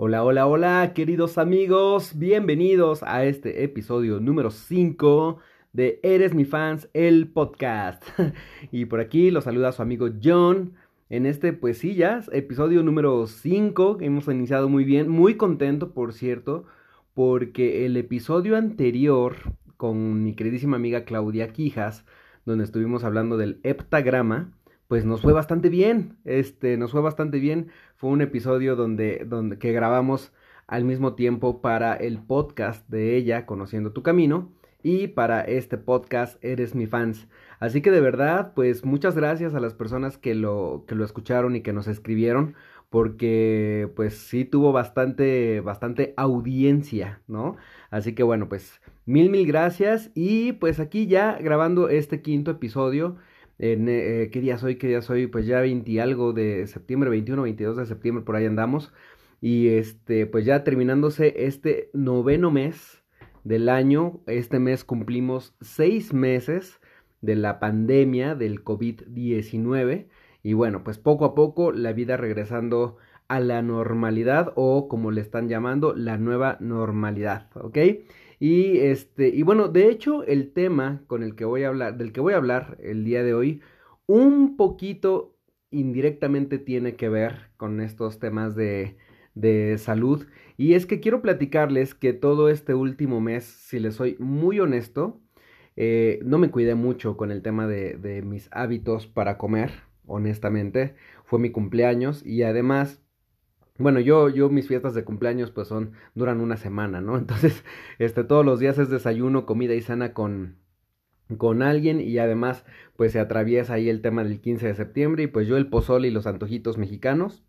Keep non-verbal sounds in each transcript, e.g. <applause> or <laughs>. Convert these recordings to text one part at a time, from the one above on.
Hola, hola, hola, queridos amigos, bienvenidos a este episodio número 5 de Eres mi fans, el podcast. <laughs> y por aquí los saluda su amigo John. En este, pues sí, ya, episodio número 5, hemos iniciado muy bien, muy contento, por cierto, porque el episodio anterior con mi queridísima amiga Claudia Quijas, donde estuvimos hablando del heptagrama, pues nos fue bastante bien, este, nos fue bastante bien. Fue un episodio donde, donde que grabamos al mismo tiempo para el podcast de ella, Conociendo tu Camino, y para este podcast, Eres mi fans. Así que de verdad, pues muchas gracias a las personas que lo, que lo escucharon y que nos escribieron, porque pues sí tuvo bastante, bastante audiencia, ¿no? Así que bueno, pues mil, mil gracias y pues aquí ya grabando este quinto episodio en, eh, ¿Qué día soy? ¿Qué día soy? Pues ya 20 algo de septiembre, 21, 22 de septiembre, por ahí andamos. Y este, pues ya terminándose este noveno mes del año. Este mes cumplimos seis meses de la pandemia del COVID-19. Y bueno, pues poco a poco la vida regresando a la normalidad o como le están llamando, la nueva normalidad, ¿ok? Y este, y bueno, de hecho, el tema con el que voy a hablar, del que voy a hablar el día de hoy, un poquito indirectamente tiene que ver con estos temas de, de salud. Y es que quiero platicarles que todo este último mes, si les soy muy honesto, eh, no me cuidé mucho con el tema de, de mis hábitos para comer, honestamente. Fue mi cumpleaños y además bueno, yo, yo mis fiestas de cumpleaños pues son, duran una semana, ¿no? <laughs> Entonces, este, todos los días es desayuno, comida y cena con, con alguien y además pues se atraviesa ahí el tema del 15 de septiembre y pues yo el pozole y los antojitos mexicanos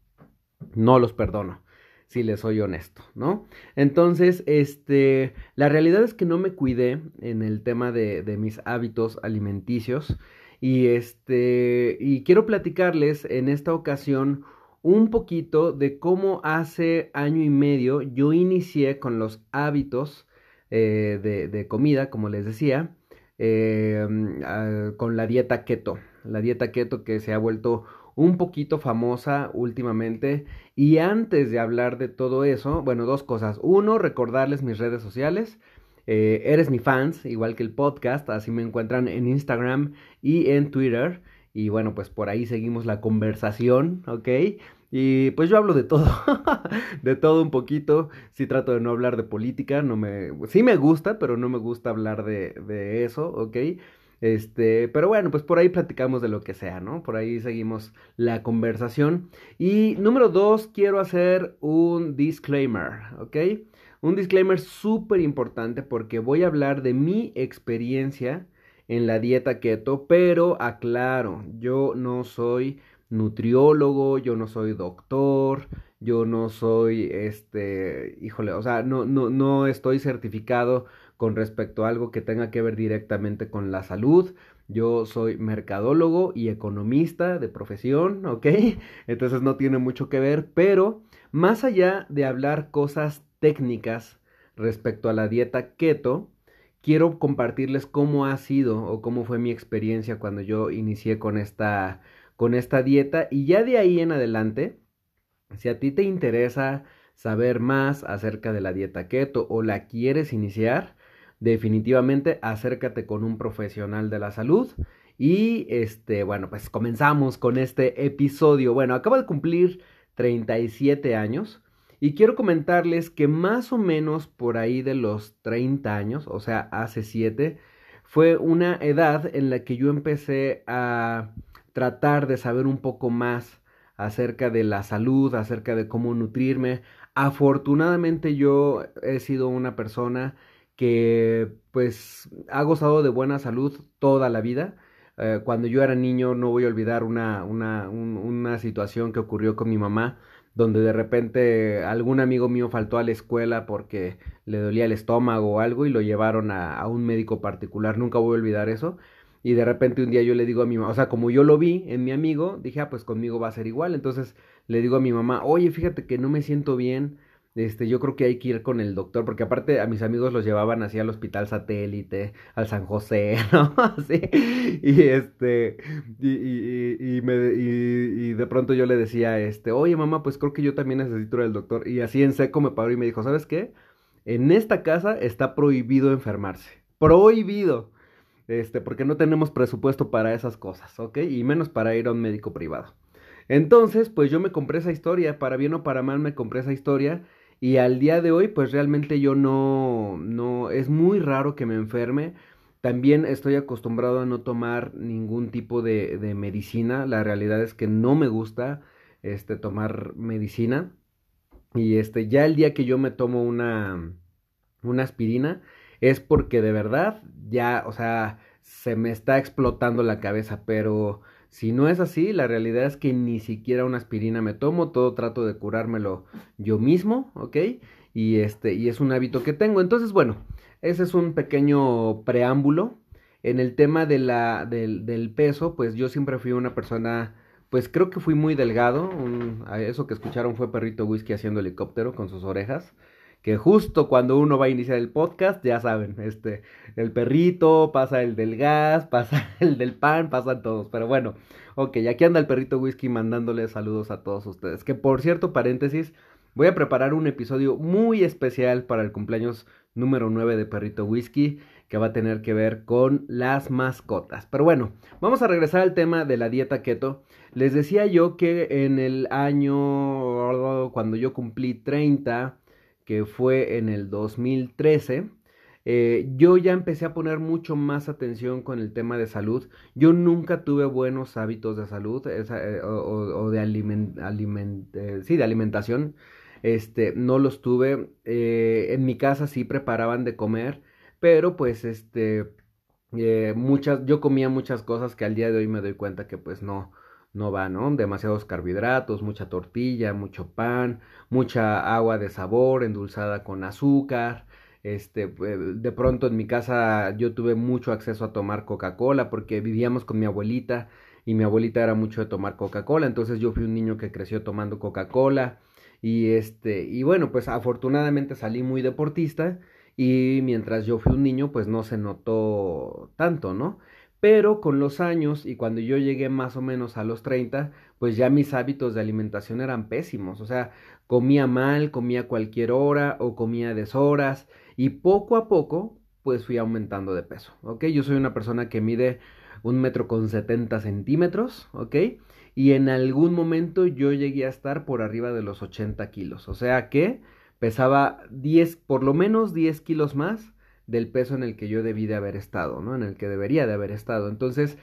no los perdono, si les soy honesto, ¿no? Entonces, este, la realidad es que no me cuidé en el tema de, de mis hábitos alimenticios y este, y quiero platicarles en esta ocasión un poquito de cómo hace año y medio yo inicié con los hábitos eh, de, comida, como les decía, ah, con la dieta keto. La dieta keto que se ha vuelto un poquito famosa últimamente. Y antes de hablar de todo eso, bueno, dos cosas. Uno, recordarles mis redes sociales. Eh, eres mi fans, igual que el podcast, así me encuentran en Instagram y en Twitter. Y bueno, pues por ahí seguimos la conversación, ¿ok? Y pues yo hablo de todo, <laughs> de todo un poquito. Sí trato de no hablar de política, no me, sí me gusta, pero no me gusta hablar de, de eso, ¿ok? Este, pero bueno, pues por ahí platicamos de lo que sea, ¿no? Por ahí seguimos la conversación. Y número dos, quiero hacer un disclaimer, ¿ok? Un disclaimer súper importante porque voy a hablar de mi experiencia en la dieta keto, pero aclaro, yo no soy nutriólogo, yo no soy doctor, yo no soy, este, híjole, o sea, no, no, no estoy certificado con respecto a algo que tenga que ver directamente con la salud. Yo soy mercadólogo y economista de profesión, <laughs> ¿ok? Entonces no tiene mucho que ver, pero más allá de hablar cosas técnicas respecto a la dieta keto, quiero compartirles cómo ha sido o cómo fue mi experiencia cuando yo inicié con esta, con esta dieta y ya de ahí en adelante, si a ti te interesa saber más acerca de la dieta keto o la quieres iniciar, definitivamente acércate con un profesional de la salud. Y este, bueno, pues comenzamos con este episodio. Bueno, acabo de cumplir 37 años. Y quiero comentarles que más o menos por ahí de los 30 años, o sea, hace 7, fue una edad en la que yo empecé a tratar de saber un poco más acerca de la salud, acerca de cómo nutrirme. Afortunadamente yo he sido una persona que pues ha gozado de buena salud toda la vida. Eh, cuando yo era niño no voy a olvidar una, una, una situación que ocurrió con mi mamá donde de repente algún amigo mío faltó a la escuela porque le dolía el estómago o algo y lo llevaron a, un médico particular, nunca voy a olvidar eso. Y de repente un día yo le digo a mi mamá, o sea, como yo lo vi en mi amigo, dije, ah, pues conmigo va a ser igual. Entonces le digo a mi mamá, oye, fíjate que no me siento bien, este, yo creo que hay que ir con el doctor, porque aparte a mis amigos los llevaban así al hospital satélite, al San José, <laughs> ¿no? Así, y este, y, y, y, me, y, de pronto yo le decía, este, oye mamá, pues creo que yo también necesito ir al doctor, y así en seco me paró y me dijo, ¿sabes qué? En esta casa está prohibido enfermarse, prohibido, este, porque no tenemos presupuesto para esas cosas, ¿ok? Y menos para ir a un médico privado. Entonces, pues yo me compré esa historia, para bien o para mal me compré esa historia y al día de hoy, pues realmente yo no, no, es muy raro que me enferme. También estoy acostumbrado a no tomar ningún tipo de, de medicina. La realidad es que no me gusta este, tomar medicina. Y este, ya el día que yo me tomo una, una aspirina, es porque de verdad ya, o sea, se me está explotando la cabeza, pero si no es así, la realidad es que ni siquiera una aspirina me tomo, todo trato de curármelo yo mismo, ¿ok? Y este, y es un hábito que tengo. Entonces, bueno, ese es un pequeño preámbulo. En el tema de la, del, peso, pues yo siempre fui una persona, pues creo que fui muy delgado. Eso que escucharon fue Perrito Whisky haciendo helicóptero con sus orejas que justo cuando uno va a iniciar el podcast, ya saben, este, el perrito, pasa el del gas, <laughs> pasa el del pan, pasan todos. Pero bueno, ok, aquí anda el perrito whisky mandándole saludos a todos ustedes. Que por cierto, paréntesis, voy a preparar un episodio muy especial para el cumpleaños número 9 de Perrito Whisky que va a tener que ver con las mascotas. Pero bueno, vamos a regresar al tema de la dieta keto. Les decía yo que en el año cuando yo cumplí 30 que fue en el 2013, eh, yo ya empecé a poner mucho más atención con el tema de salud. Yo nunca tuve buenos hábitos de salud eh, o, de, aliment, eh, sí, de alimentación. Este, no los tuve. en mi casa sí preparaban de comer, pero pues este, muchas, yo comía muchas cosas que al día de hoy me doy cuenta que pues no, no va, ¿no? Demasiados carbohidratos, mucha tortilla, mucho pan, mucha agua de sabor endulzada con azúcar. Este, eh, de pronto en mi casa yo tuve mucho acceso a tomar Coca-Cola porque vivíamos con mi abuelita y mi abuelita era mucho de tomar Coca-Cola, entonces yo fui un niño que creció tomando Coca-Cola y este, y bueno, pues afortunadamente salí muy deportista y mientras yo fui un niño pues no se notó tanto, ¿no? Pero con los años y cuando yo llegué más o menos a los 30, pues ya mis hábitos de alimentación eran pésimos. O sea, comía mal, comía cualquier hora o comía deshoras y poco a poco pues fui aumentando de peso. ¿Ok? Yo soy una persona que mide un metro con 70 centímetros. ¿Ok? Y en algún momento yo llegué a estar por arriba de los 80 kilos. O sea que pesaba 10, por lo menos 10 kilos más del peso en el que yo debí de haber estado, ¿no? En el que debería de haber estado. Entonces,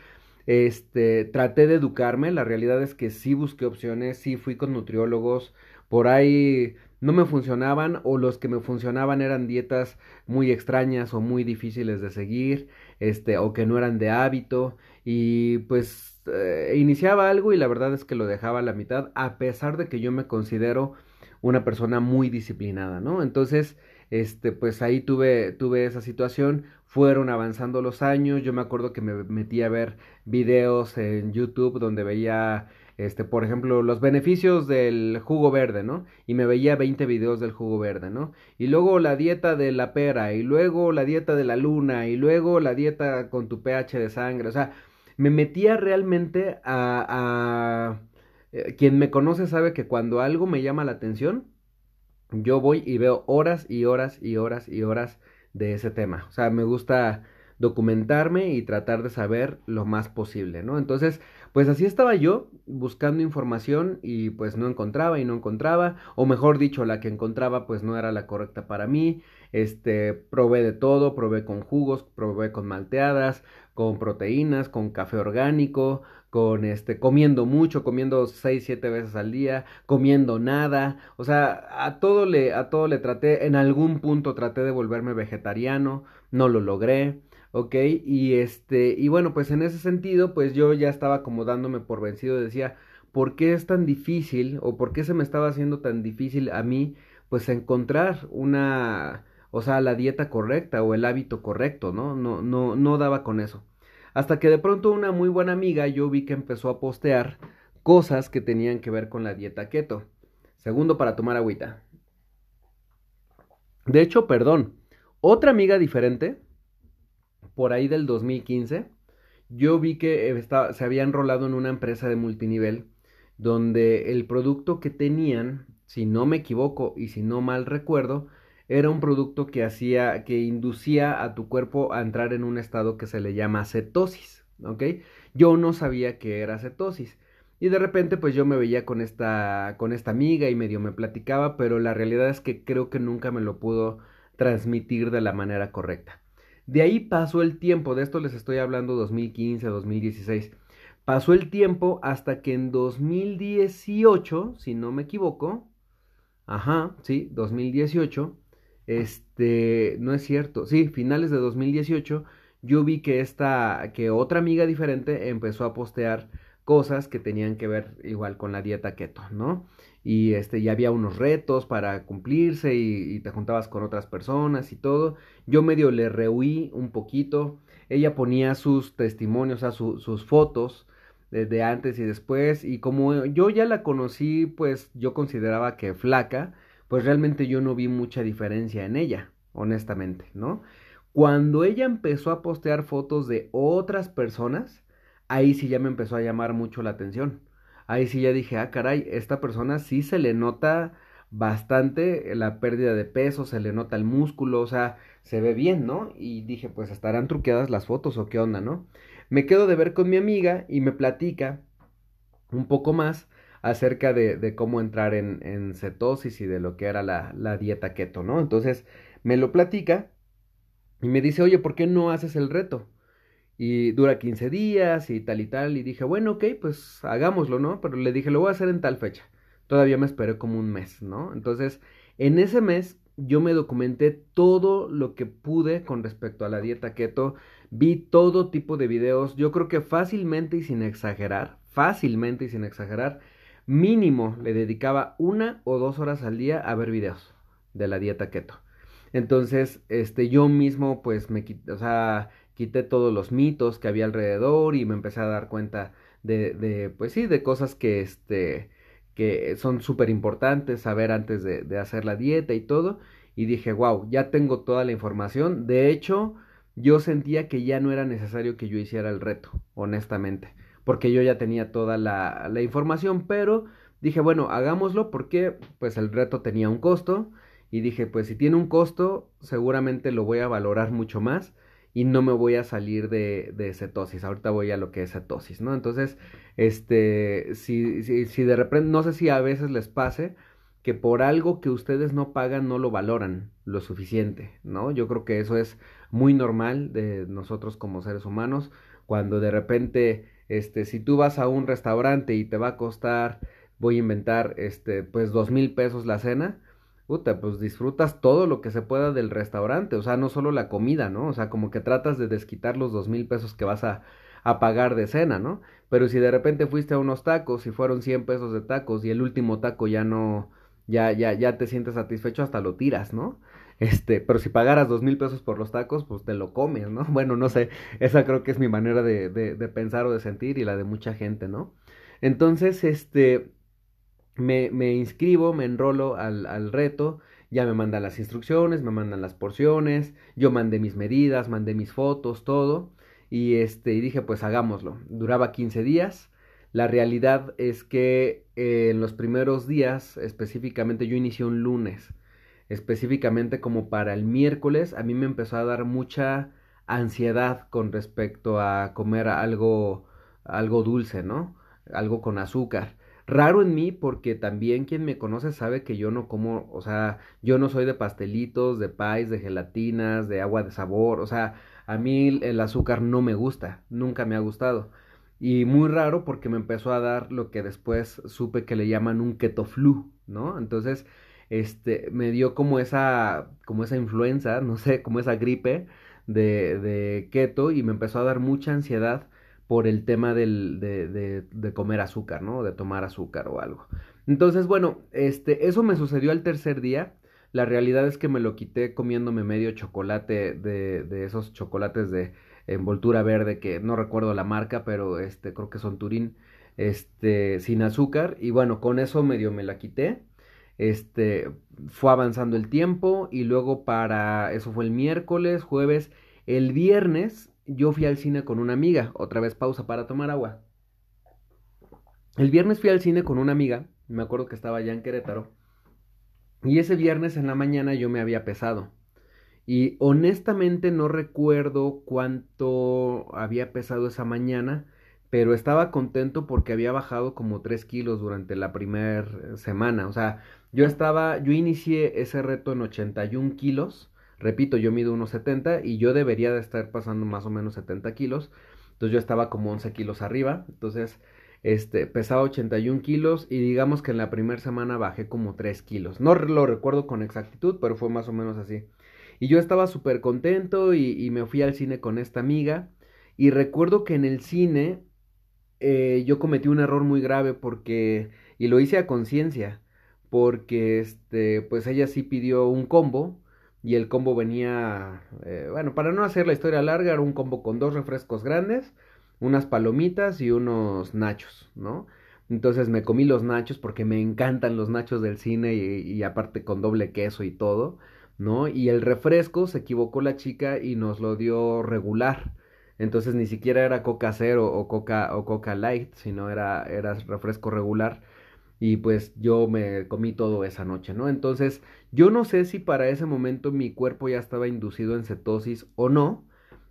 este, traté de educarme, la realidad es que sí busqué opciones, sí fui con nutriólogos, por ahí no me funcionaban o los que me funcionaban eran dietas muy extrañas o muy difíciles de seguir, este, o que no eran de hábito y pues eh, iniciaba algo y la verdad es que lo dejaba a la mitad a pesar de que yo me considero una persona muy disciplinada, ¿no? Entonces, este, pues ahí tuve, tuve esa situación, fueron avanzando los años, yo me acuerdo que me metí a ver videos en YouTube donde veía, este, por ejemplo, los beneficios del jugo verde, ¿no? Y me veía 20 videos del jugo verde, ¿no? Y luego la dieta de la pera, y luego la dieta de la luna, y luego la dieta con tu pH de sangre, o sea, me metía realmente a... a... Eh, quien me conoce sabe que cuando algo me llama la atención, yo voy y veo horas y horas y horas y horas de ese tema. O sea, me gusta documentarme y tratar de saber lo más posible, ¿no? Entonces, pues así estaba yo buscando información y pues no encontraba y no encontraba, o mejor dicho, la que encontraba pues no era la correcta para mí. Este, probé de todo, probé con jugos, probé con malteadas, con proteínas, con café orgánico, con este, comiendo mucho, comiendo seis, siete veces al día, comiendo nada, o sea, a todo le, a todo le traté, en algún punto traté de volverme vegetariano, no lo logré, ok, y este, y bueno, pues en ese sentido, pues yo ya estaba como dándome por vencido, decía, ¿por qué es tan difícil, o por qué se me estaba haciendo tan difícil a mí, pues encontrar una, o sea, la dieta correcta o el hábito correcto, ¿no? No, no, no daba con eso. Hasta que de pronto una muy buena amiga yo vi que empezó a postear cosas que tenían que ver con la dieta keto. Segundo para tomar agüita. De hecho, perdón, otra amiga diferente, por ahí del 2015, yo vi que estaba, se había enrolado en una empresa de multinivel donde el producto que tenían, si no me equivoco y si no mal recuerdo, era un producto que hacía, que inducía a tu cuerpo a entrar en un estado que se le llama cetosis, ¿ok? Yo no sabía que era cetosis. Y de repente pues yo me veía con esta, con esta amiga y medio me platicaba, pero la realidad es que creo que nunca me lo pudo transmitir de la manera correcta. De ahí pasó el tiempo, de esto les estoy hablando 2015, 2016. Pasó el tiempo hasta que en 2018, si no me equivoco, ajá, sí, 2018, este, no es cierto, sí, finales de 2018, yo vi que esta, que otra amiga diferente empezó a postear cosas que tenían que ver igual con la dieta keto, ¿no? Y este, ya había unos retos para cumplirse y, te juntabas con otras personas y todo. Yo medio le rehuí un poquito. Ella ponía sus testimonios, o sea, sus fotos de, antes y después. Y como yo ya la conocí, pues yo consideraba que flaca, pues realmente yo no vi mucha diferencia en ella, honestamente, ¿no? Cuando ella empezó a postear fotos de otras personas, ahí sí ya me empezó a llamar mucho la atención. Ahí sí ya dije, ah, caray, esta persona sí se le nota bastante la pérdida de peso, se le nota el músculo, o sea, se ve bien, ¿no? Y dije, pues estarán truqueadas las fotos o qué onda, ¿no? Me quedo de ver con mi amiga y me platica un poco más acerca de, cómo entrar en, cetosis y de lo que era la, dieta keto, ¿no? Entonces me lo platica y me dice, oye, ¿por qué no haces el reto? Y dura 15 días y tal y tal. Y dije, bueno, ok, pues hagámoslo, ¿no? Pero le dije, lo voy a hacer en tal fecha. Todavía me esperé como un mes, ¿no? Entonces, en ese mes yo me documenté todo lo que pude con respecto a la dieta keto. Vi todo tipo de videos. Yo creo que fácilmente y sin exagerar, fácilmente y sin exagerar, mínimo le dedicaba una o dos horas al día a ver videos de la dieta keto. Entonces, este, yo mismo, pues, me quité, o sea, quité todos los mitos que había alrededor y me empecé a dar cuenta de, de pues sí, de cosas que, este, que son súper importantes saber antes de, de, hacer la dieta y todo. Y dije, wow, ya tengo toda la información. De hecho, yo sentía que ya no era necesario que yo hiciera el reto, honestamente, porque yo ya tenía toda la, la información, pero dije, bueno, hagámoslo porque pues el reto tenía un costo y dije, pues si tiene un costo, seguramente lo voy a valorar mucho más y no me voy a salir de, de cetosis. Ahorita voy a lo que es cetosis, ¿no? Entonces, este, si, si, si de repente, no sé si a veces les pase que por algo que ustedes no pagan no lo valoran lo suficiente, ¿no? Yo creo que eso es muy normal de nosotros como seres humanos, cuando de repente, este, si tú vas a un restaurante y te va a costar, voy a inventar, este, pues dos mil pesos la cena, puta, pues disfrutas todo lo que se pueda del restaurante, o sea, no solo la comida, ¿no? O sea, como que tratas de desquitar los dos mil pesos que vas a, a pagar de cena, ¿no? Pero si de repente fuiste a unos tacos y fueron 100 pesos de tacos y el último taco ya no, ya, ya, ya te sientes satisfecho, hasta lo tiras, ¿no? Este, pero si pagaras dos mil pesos por los tacos, pues te lo comes, ¿no? <laughs> Bueno, no sé, esa creo que es mi manera de, de, pensar o de sentir y la de mucha gente, ¿no? Entonces, este, me, me inscribo, me enrolo al, al reto, ya me mandan las instrucciones, me mandan las porciones, yo mandé mis medidas, mandé mis fotos, todo, y este, y dije, pues hagámoslo. Duraba 15 días. La realidad es que eh, en los primeros días, específicamente yo inicié un lunes, específicamente como para el miércoles, a mí me empezó a dar mucha ansiedad con respecto a comer algo, algo dulce, ¿no? Algo con azúcar raro en mí porque también quien me conoce sabe que yo no como, o sea, yo no soy de pastelitos, de pies, de gelatinas, de agua de sabor, o sea, a mí el azúcar no me gusta, nunca me ha gustado. Y muy raro porque me empezó a dar lo que después supe que le llaman un keto flu, ¿no? Entonces, este, me dio como esa, como esa influenza, no sé, como esa gripe de, de keto y me empezó a dar mucha ansiedad por el tema del, de, de, de, comer azúcar, ¿no? De tomar azúcar o algo. Entonces, bueno, este, eso me sucedió al tercer día. La realidad es que me lo quité comiéndome medio chocolate de, de esos chocolates de envoltura verde que no recuerdo la marca, pero este, creo que son Turín, este, sin azúcar. Y bueno, con eso medio me la quité. Este, fue avanzando el tiempo y luego para, eso fue el miércoles, jueves, el viernes yo fui al cine con una amiga, otra vez pausa para tomar agua. El viernes fui al cine con una amiga, me acuerdo que estaba allá en Querétaro, y ese viernes en la mañana yo me había pesado. Y honestamente no recuerdo cuánto había pesado esa mañana, pero estaba contento porque había bajado como 3 kilos durante la primera semana. O sea, yo estaba, yo inicié ese reto en 81 kilos. Repito, yo mido unos 70 y yo debería de estar pasando más o menos 70 kilos. Entonces yo estaba como 11 kilos arriba. Entonces, este, pesaba 81 kilos y digamos que en la primera semana bajé como 3 kilos. No lo recuerdo con exactitud, pero fue más o menos así. Y yo estaba súper contento y, me fui al cine con esta amiga. Y recuerdo que en el cine eh, yo cometí un error muy grave porque, y lo hice a conciencia, porque este, pues ella sí pidió un combo y el combo venía, eh, bueno, para no hacer la historia larga, era un combo con dos refrescos grandes, unas palomitas y unos nachos, ¿no? Entonces me comí los nachos porque me encantan los nachos del cine y aparte con doble queso y todo. ¿no? Y el refresco se equivocó la chica y nos lo dio regular. Entonces ni siquiera era Coca Cero o Coca o Coca Light, sino era, era refresco regular. Y pues yo me comí todo esa noche, ¿no? Entonces yo no sé si para ese momento mi cuerpo ya estaba inducido en cetosis o no,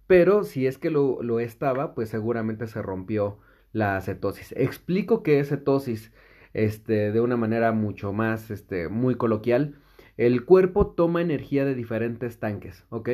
pero si es que lo, lo estaba, pues seguramente se rompió la cetosis. Explico qué es cetosis este, de una manera mucho más, este, muy coloquial el cuerpo toma energía de diferentes tanques, ¿ok?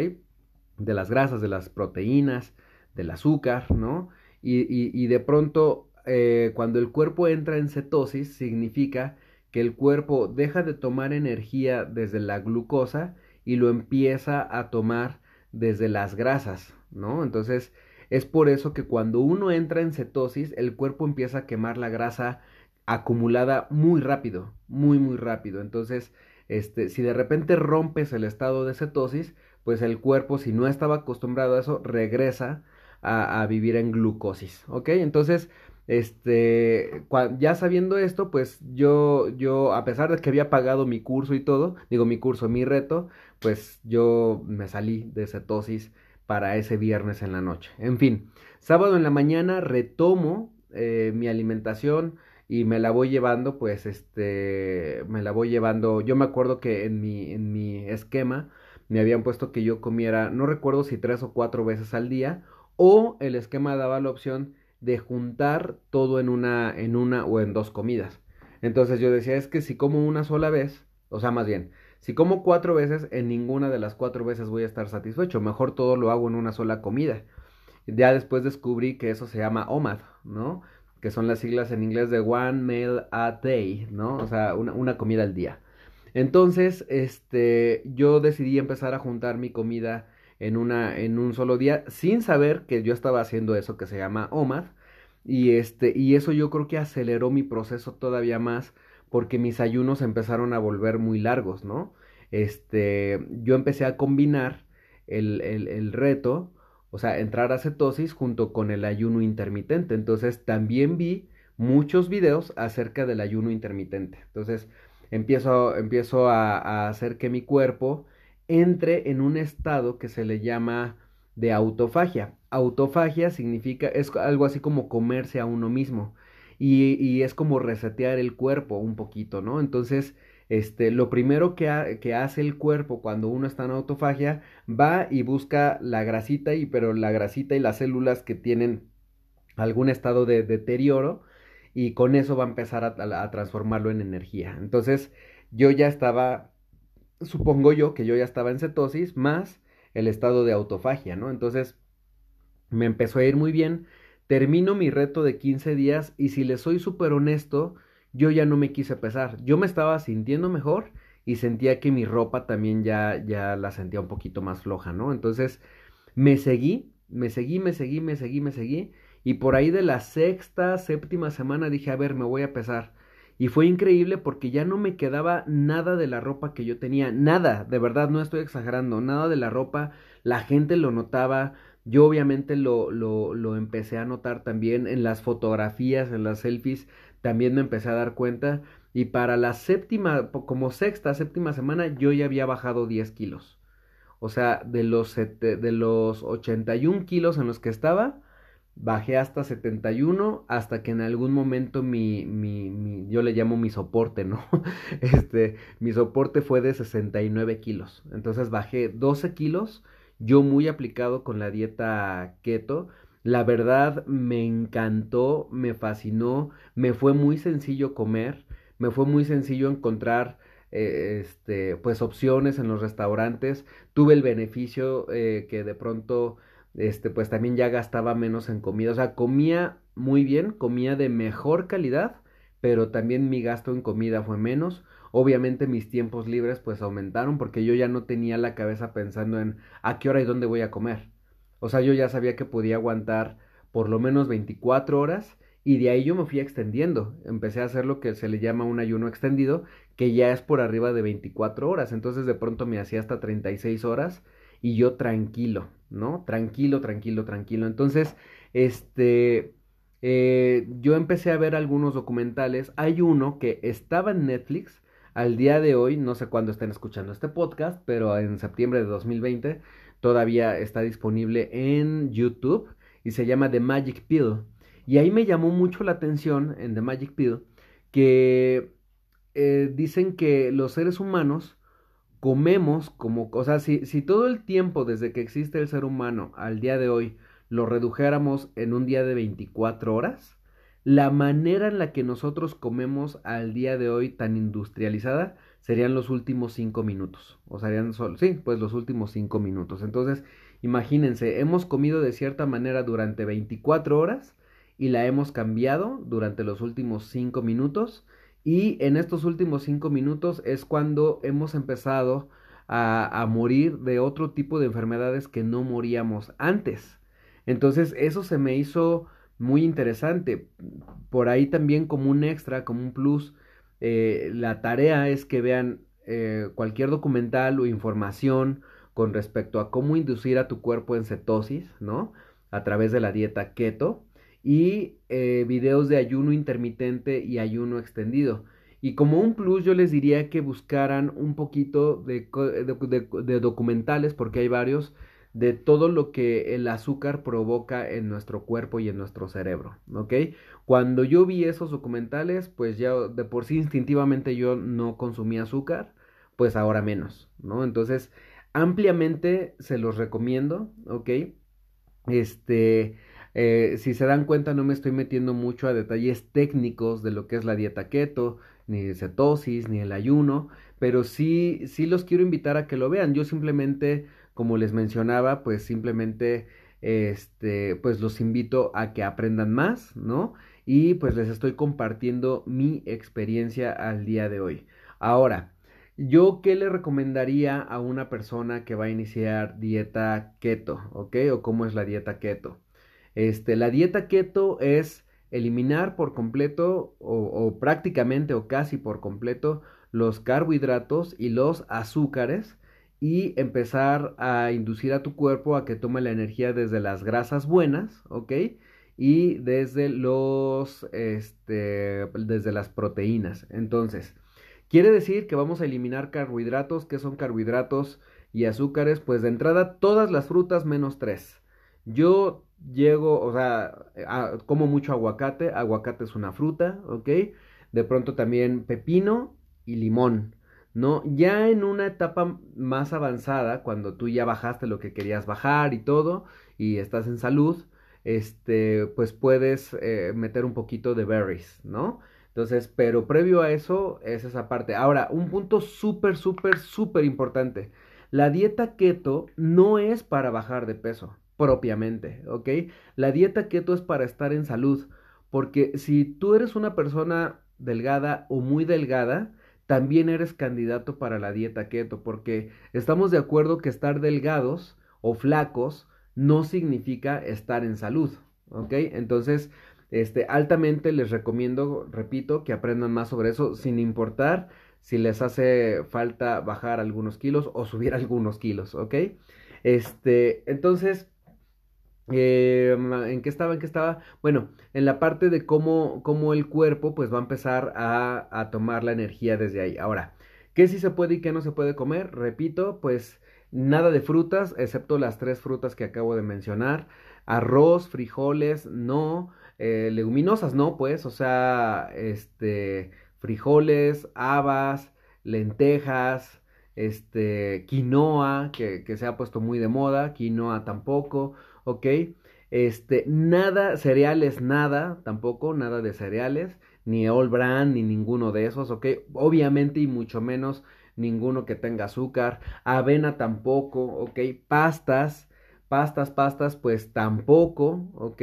De las grasas, de las proteínas, del azúcar, ¿no? Y, de pronto, eh, cuando el cuerpo entra en cetosis, significa que el cuerpo deja de tomar energía desde la glucosa y lo empieza a tomar desde las grasas, ¿no? Entonces, es por eso que cuando uno entra en cetosis, el cuerpo empieza a quemar la grasa acumulada muy rápido, muy, muy rápido. Entonces, este, si de repente rompes el estado de cetosis, pues el cuerpo, si no estaba acostumbrado a eso, regresa a, vivir en glucosis, ¿ok? Entonces, este, ya sabiendo esto, pues yo, yo, a pesar de que había pagado mi curso y todo, digo mi curso, mi reto, pues yo me salí de cetosis para ese viernes en la noche. En fin, sábado en la mañana retomo eh, mi alimentación, y me la voy llevando, pues, este, me la voy llevando, yo me acuerdo que en mi, en mi esquema me habían puesto que yo comiera, no recuerdo si tres o cuatro veces al día, o el esquema daba la opción de juntar todo en una, en una o en dos comidas. Entonces yo decía, es que si como una sola vez, o sea, más bien, si como cuatro veces, en ninguna de las cuatro veces voy a estar satisfecho, mejor todo lo hago en una sola comida. Ya después descubrí que eso se llama OMAD, ¿no? que son las siglas en inglés de One Meal a Day, ¿no? O sea, una, comida al día. Entonces, este, yo decidí empezar a juntar mi comida en, una, en un solo día, sin saber que yo estaba haciendo eso que se llama OMAD. Y, este, y eso yo creo que aceleró mi proceso todavía más porque mis ayunos empezaron a volver muy largos, ¿no? Este, yo empecé a combinar el, el, el reto o sea, entrar a cetosis junto con el ayuno intermitente. Entonces, también vi muchos videos acerca del ayuno intermitente. Entonces, empiezo, empiezo a, hacer que mi cuerpo entre en un estado que se le llama de autofagia. Autofagia significa, es algo así como comerse a uno mismo. Y, y es como resetear el cuerpo un poquito, ¿no? Entonces, este, lo primero que, hace el cuerpo cuando uno está en autofagia, va y busca la grasita, y, pero la grasita y las células que tienen algún estado de deterioro, y con eso va a empezar a transformarlo en energía. Entonces, yo ya estaba, supongo yo que yo ya estaba en cetosis, más el estado de autofagia, ¿no? Entonces, me empezó a ir muy bien. Termino mi reto de 15 días y si le soy súper honesto, yo ya no me quise pesar. Yo me estaba sintiendo mejor y sentía que mi ropa también ya, ya la sentía un poquito más floja, ¿no? Entonces me seguí, me seguí, me seguí, me seguí, me seguí. Y por ahí de la sexta, séptima semana dije, a ver, me voy a pesar. Y fue increíble porque ya no me quedaba nada de la ropa que yo tenía, nada, de verdad, no estoy exagerando, nada de la ropa, la gente lo notaba, yo obviamente lo, lo, lo empecé a notar también en las fotografías, en las selfies, también me empecé a dar cuenta Y para la séptima, como sexta, séptima semana, yo ya había bajado 10 kilos. O sea, de los, de los 81 kilos en los que estaba, bajé hasta 71, hasta que en algún momento mi, mi, mi, yo le llamo mi soporte, ¿no? <laughs> Este, mi soporte fue de 69 kilos. Entonces bajé 12 kilos, yo muy aplicado con la dieta keto. La verdad me encantó, me fascinó, me fue muy sencillo comer me fue muy sencillo encontrar eh, este, pues opciones en los restaurantes. Tuve el beneficio eh, que de pronto este, pues también ya gastaba menos en comida. O sea, comía muy bien, comía de mejor calidad, pero también mi gasto en comida fue menos. Obviamente mis tiempos libres pues aumentaron porque yo ya no tenía la cabeza pensando en a qué hora y dónde voy a comer. O sea, yo ya sabía que podía aguantar por lo menos 24 horas y de ahí yo me fui extendiendo. Empecé a hacer lo que se le llama un ayuno extendido, que ya es por arriba de 24 horas. Entonces de pronto me hacía hasta 36 horas y yo tranquilo, ¿no? Tranquilo, tranquilo, tranquilo. Entonces, este, eh, yo empecé a ver algunos documentales. Hay uno que estaba en Netflix. Al día de hoy, no sé cuándo estén escuchando este podcast, pero en septiembre de 2020 todavía está disponible en YouTube y se llama The Magic Pill. Y ahí me llamó mucho la atención en The Magic Pill que eh, dicen que los seres humanos comemos como, o sea, si, si todo el tiempo desde que existe el ser humano al día de hoy lo redujéramos en un día de 24 horas, la manera en la que nosotros comemos al día de hoy tan industrializada serían los últimos 5 minutos. O serían solo, sí, pues los últimos 5 minutos. Entonces, imagínense, hemos comido de cierta manera durante 24 horas y la hemos cambiado durante los últimos cinco minutos y en estos últimos cinco minutos es cuando hemos empezado a, morir de otro tipo de enfermedades que no moríamos antes. Entonces eso se me hizo muy interesante. Por ahí también como un extra, como un plus, eh, la tarea es que vean eh, cualquier documental o información con respecto a cómo inducir a tu cuerpo en cetosis, ¿no? A través de la dieta keto y eh, videos de ayuno intermitente y ayuno extendido. Y como un plus yo les diría que buscaran un poquito de, de, documentales, porque hay varios, de todo lo que el azúcar provoca en nuestro cuerpo y en nuestro cerebro, ¿ok? Cuando yo vi esos documentales, pues ya de por sí instintivamente yo no consumía azúcar, pues ahora menos, ¿no? Entonces, ampliamente se los recomiendo, ¿ok? Este, eh, si se dan cuenta, no me estoy metiendo mucho a detalles técnicos de lo que es la dieta keto, ni cetosis, ni el ayuno, pero sí, sí los quiero invitar a que lo vean. Yo simplemente, como les mencionaba, pues simplemente, este, pues los invito a que aprendan más, ¿no? Y pues les estoy compartiendo mi experiencia al día de hoy. Ahora, ¿Yo qué le recomendaría a una persona que va a iniciar dieta keto, ok? O cómo es la dieta keto. Este, la dieta keto es eliminar por completo o, prácticamente o casi por completo los carbohidratos y los azúcares y empezar a inducir a tu cuerpo a que tome la energía desde las grasas buenas, ¿ok? Y desde los, este, desde las proteínas. Entonces, quiere decir que vamos a eliminar carbohidratos, que son carbohidratos y azúcares, pues de entrada todas las frutas menos tres. Yo llego, o sea, como mucho aguacate, aguacate es una fruta, ¿ok? De pronto también pepino y limón, ¿no? Ya en una etapa más avanzada, cuando tú ya bajaste lo que querías bajar y todo, y estás en salud, este, pues puedes eh, meter un poquito de berries, ¿no? Entonces, pero previo a eso es esa parte. Ahora, un punto súper, súper, súper importante. La dieta keto no es para bajar de peso propiamente, ¿ok? La dieta keto es para estar en salud, porque si tú eres una persona delgada o muy delgada, también eres candidato para la dieta keto, porque estamos de acuerdo que estar delgados o flacos no significa estar en salud, ¿ok? Entonces, este, altamente les recomiendo, repito, que aprendan más sobre eso, sin importar si les hace falta bajar algunos kilos o subir <laughs> algunos kilos, ¿ok? Este, entonces, Eh, ¿En qué estaba? ¿En qué estaba? Bueno, en la parte de cómo, cómo el cuerpo pues va a empezar a, a, tomar la energía desde ahí. Ahora, ¿qué sí se puede y qué no se puede comer? Repito, pues nada de frutas, excepto las tres frutas que acabo de mencionar. Arroz, frijoles, no. Eh, leguminosas, no, pues, o sea, este, frijoles, habas, lentejas, este, quinoa, que, que se ha puesto muy de moda, quinoa tampoco ¿ok? Este, nada, cereales, nada, tampoco, nada de cereales, ni All Brand, ni ninguno de esos, ¿ok? Obviamente y mucho menos ninguno que tenga azúcar, avena tampoco, ¿ok? Pastas, pastas, pastas, pues tampoco, ¿ok?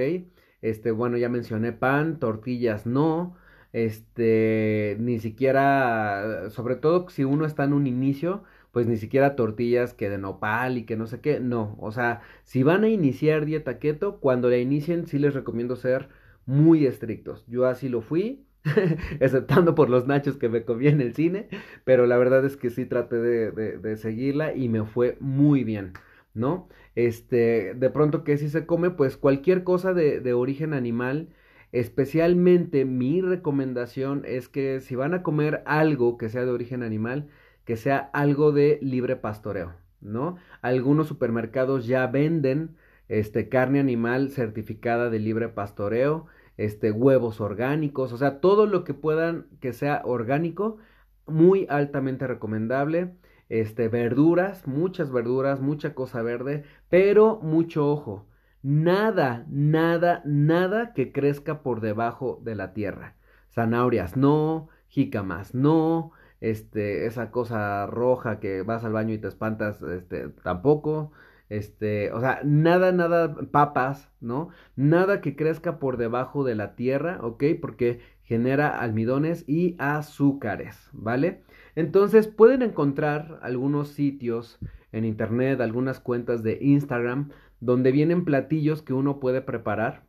Este, bueno, ya mencioné pan, tortillas no, este, ni siquiera, sobre todo si uno está en un inicio, pues ni siquiera tortillas que de nopal y que no sé qué, no, o sea, si van a iniciar dieta keto, cuando la inicien sí les recomiendo ser muy estrictos. Yo así lo fui, <laughs> exceptando por los nachos que me comí en el cine, pero la verdad es que sí traté de, seguirla y me fue muy bien, ¿no? Este, de pronto que si se come, pues cualquier cosa de origen animal, especialmente mi recomendación es que si van a comer algo que sea de origen animal, que sea algo de libre pastoreo, ¿no? Algunos supermercados ya venden este carne animal certificada de libre pastoreo, este huevos orgánicos, o sea, todo lo que puedan que sea orgánico, muy altamente recomendable. Este verduras, muchas verduras, mucha cosa verde, pero mucho ojo. Nada, nada, nada que crezca por debajo de la tierra. Zanahorias no, jícamas no, este, esa cosa roja que vas al baño y te espantas, este, tampoco, este, o sea, nada, nada, papas, ¿no? Nada que crezca por debajo de la tierra, ¿ok? Porque genera almidones y azúcares, ¿vale? Entonces pueden encontrar algunos sitios en internet, algunas cuentas de Instagram, donde vienen platillos que uno puede preparar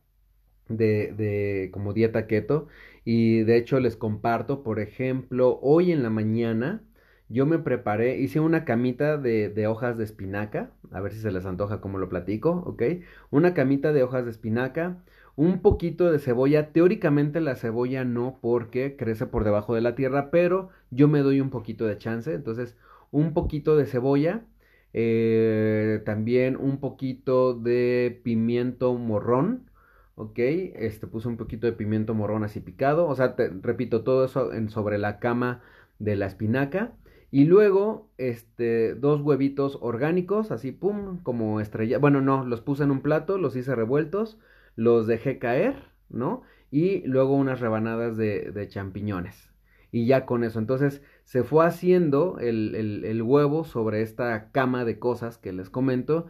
de, de como dieta keto y de hecho les comparto, por ejemplo, hoy en la mañana yo me preparé, hice una camita de, hojas de espinaca, a ver si se les antoja como lo platico, ¿ok? Una camita de hojas de espinaca, un poquito de cebolla, teóricamente la cebolla no porque crece por debajo de la tierra, pero yo me doy un poquito de chance, entonces un poquito de cebolla, eh, también un poquito de pimiento morrón, ok, este puse un poquito de pimiento morrón así picado, o sea, repito, todo eso en, sobre la cama de la espinaca. Y luego, este, dos huevitos orgánicos, así, pum, como estrella. Bueno, no, los puse en un plato, los hice revueltos, los dejé caer, ¿no? Y luego unas rebanadas de, de champiñones. Y ya con eso, entonces se fue haciendo el, el, el huevo sobre esta cama de cosas que les comento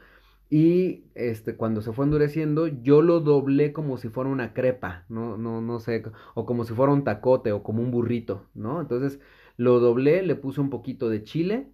y este, cuando se fue endureciendo, yo lo doblé como si fuera una crepa, no, no, no sé, o como si fuera un tacote o como un burrito, ¿no? Entonces lo doblé, le puse un poquito de chile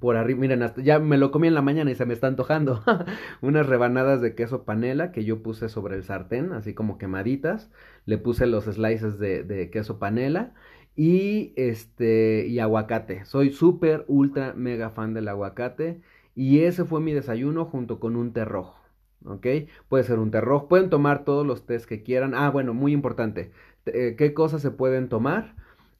por arriba, miren, hasta, ya me lo comí en la mañana y se me está antojando. <laughs> Unas rebanadas de queso panela que yo puse sobre el sartén, así como quemaditas. Le puse los slices de, de queso panela y este y aguacate. Soy súper ultra mega fan del aguacate y ese fue mi desayuno junto con un té rojo. ¿Ok? Puede ser un té rojo. Pueden tomar todos los tés que quieran. Ah, bueno, muy importante. Eh, ¿Qué cosas se pueden tomar?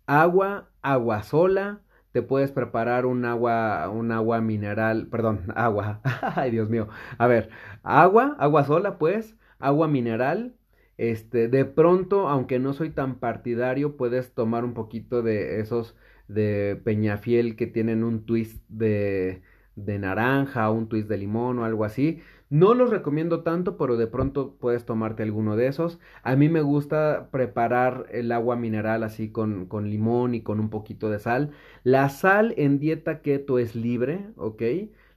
Agua, agua sola. Te puedes preparar un agua, un agua mineral, perdón, <laughs> agua. Ay, Dios mío. A ver, agua, agua sola, pues, agua mineral. Este, de pronto, aunque no soy tan partidario, puedes tomar un poquito de esos de Peñafiel que tienen un twist de, de naranja, un twist de limón o algo así. No los recomiendo tanto, pero de pronto puedes tomarte alguno de esos. A mí me gusta preparar el agua mineral así con, con limón y con un poquito de sal. La sal en dieta keto es libre, ¿ok?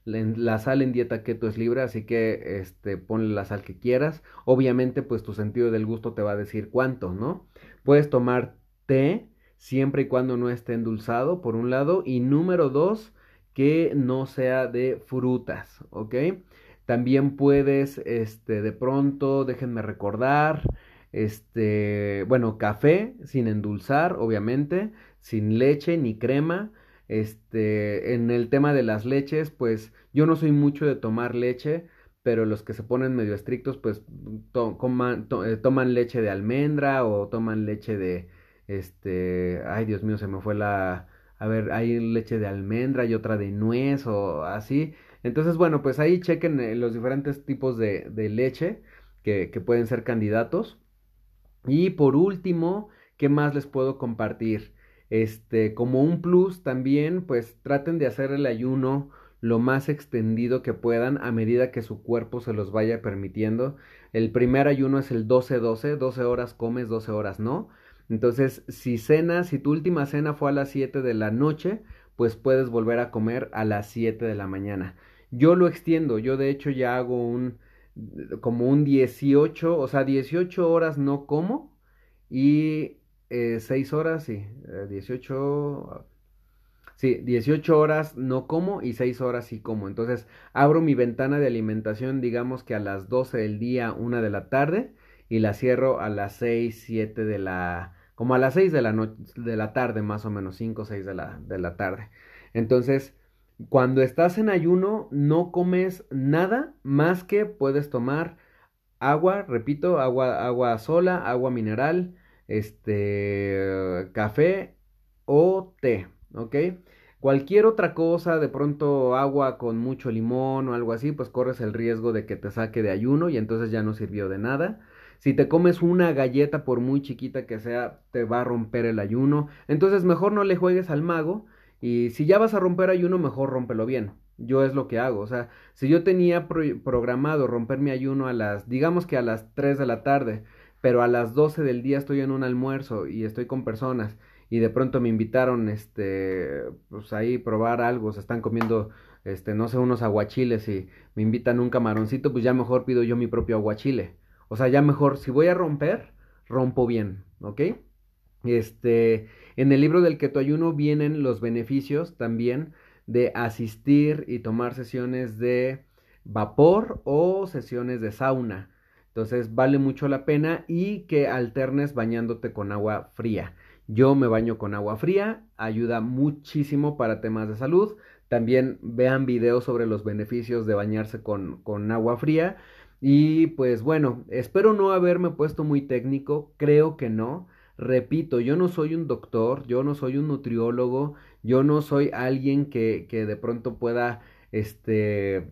La sal en dieta keto es libre, así que este, ponle la sal que quieras. Obviamente, pues tu sentido del gusto te va a decir cuánto, ¿no? Puedes tomar té siempre y cuando no esté endulzado, por un lado. Y número dos, que no sea de frutas, ¿ok? También puedes, este, de pronto, déjenme recordar, este, bueno, café sin endulzar, obviamente, sin leche ni crema. Este, en el tema de las leches, pues yo no soy mucho de tomar leche, pero los que se ponen medio estrictos, pues eh, toman leche de almendra o toman leche de, este, ay Dios mío, se me fue la, a ver, hay leche de almendra y otra de nuez o así. Entonces, bueno, pues ahí chequen eh, los diferentes tipos de, leche que, que pueden ser candidatos. Y por último, ¿qué más les puedo compartir? Este, como un plus también, pues traten de hacer el ayuno lo más extendido que puedan a medida que su cuerpo se los vaya permitiendo. El primer ayuno es el 12-12, 12 horas comes, 12 horas no. Entonces, si cenas, si tu última cena fue a las 7 de la noche, pues puedes volver a comer a las 7 de la mañana. Yo lo extiendo, yo de hecho ya hago un como un 18, o sea, 18 horas no como y eh, 6 horas, sí, 18, eh, Sí, 18 horas no como y 6 horas sí como. Entonces abro mi ventana de alimentación, digamos que a las 12 del día, 1 de la tarde, y la cierro a las 6, 7 de la... como a las 6 de la, noche, de la tarde, más o menos, 5 o 6 de la, de la tarde. Entonces, cuando estás en ayuno, no comes nada más que puedes tomar agua, repito, agua, agua sola, agua mineral, este, café o té, ¿ok? Cualquier otra cosa, de pronto agua con mucho limón o algo así, pues corres el riesgo de que te saque de ayuno y entonces ya no sirvió de nada. Si te comes una galleta, por muy chiquita que sea, te va a romper el ayuno. Entonces mejor no le juegues al mago y si ya vas a romper ayuno, mejor rómpelo bien. Yo es lo que hago. O sea, si yo tenía programado romper mi ayuno a las, digamos que a las 3 de la tarde, pero a las 12 del día estoy en un almuerzo y estoy con personas y de pronto me invitaron, este, pues ahí probar algo, se están comiendo, este, no sé, unos aguachiles y me invitan un camaroncito, pues ya mejor pido yo mi propio aguachile. O sea, ya mejor, si voy a romper, rompo bien, ¿ok? Este, en el libro del keto ayuno vienen los beneficios también de asistir y tomar sesiones de vapor o sesiones de sauna. Entonces vale mucho la pena y que alternes bañándote con agua fría. Yo me baño con agua fría, ayuda muchísimo para temas de salud. También vean videos sobre los beneficios de bañarse con, con agua fría. Y pues bueno, espero no haberme puesto muy técnico, creo que no. Repito, yo no soy un doctor, yo no soy un nutriólogo, yo no soy alguien que, que de pronto pueda este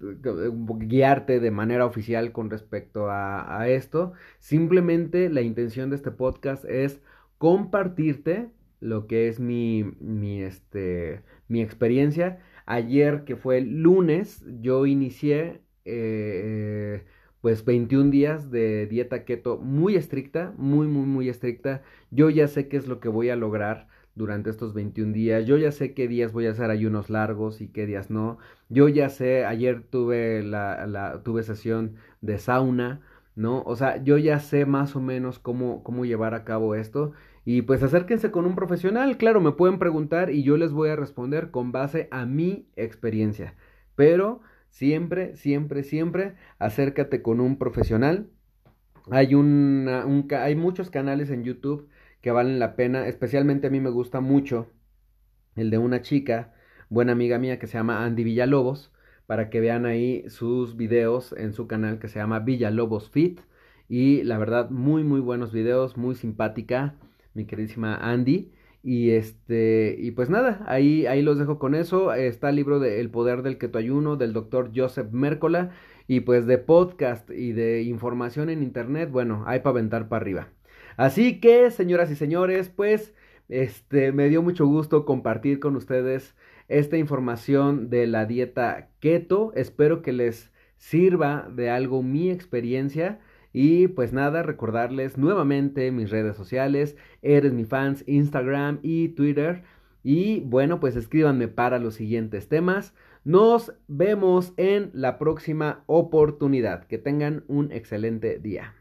guiarte de manera oficial con respecto a, a esto. Simplemente la intención de este podcast es compartirte lo que es mi, mi, este, mi experiencia. Ayer, que fue el lunes, yo inicié eh, pues 21 días de dieta keto muy estricta, muy, muy, muy estricta. Yo ya sé qué es lo que voy a lograr durante estos 21 días. Yo ya sé qué días voy a hacer ayunos largos y qué días no. Yo ya sé, ayer tuve la, la tuve sesión de sauna, ¿no? O sea, yo ya sé más o menos cómo, cómo llevar a cabo esto y pues acérquense con un profesional, claro, me pueden preguntar y yo les voy a responder con base a mi experiencia. Pero siempre, siempre, siempre acércate con un profesional. Hay, un, hay muchos canales en YouTube que valen la pena, especialmente a mí me gusta mucho el de una chica, buena amiga mía que se llama Andy Villalobos, para que vean ahí sus videos en su canal que se llama Villalobos Fit. Y la verdad, muy, muy buenos videos, muy simpática mi queridísima Andy. Y este, y pues nada, ahí, ahí los dejo con eso. Está el libro de El poder del keto ayuno del doctor Joseph Mércola. Y pues de podcast y de información en internet, bueno, hay para aventar para arriba. Así que, señoras y señores, pues este me dio mucho gusto compartir con ustedes esta información de la dieta keto. Espero que les sirva de algo mi experiencia. Y pues nada, recordarles nuevamente mis redes sociales, eres mi fans, Instagram y Twitter. Y bueno, pues escríbanme para los siguientes temas. Nos vemos en la próxima oportunidad. Que tengan un excelente día.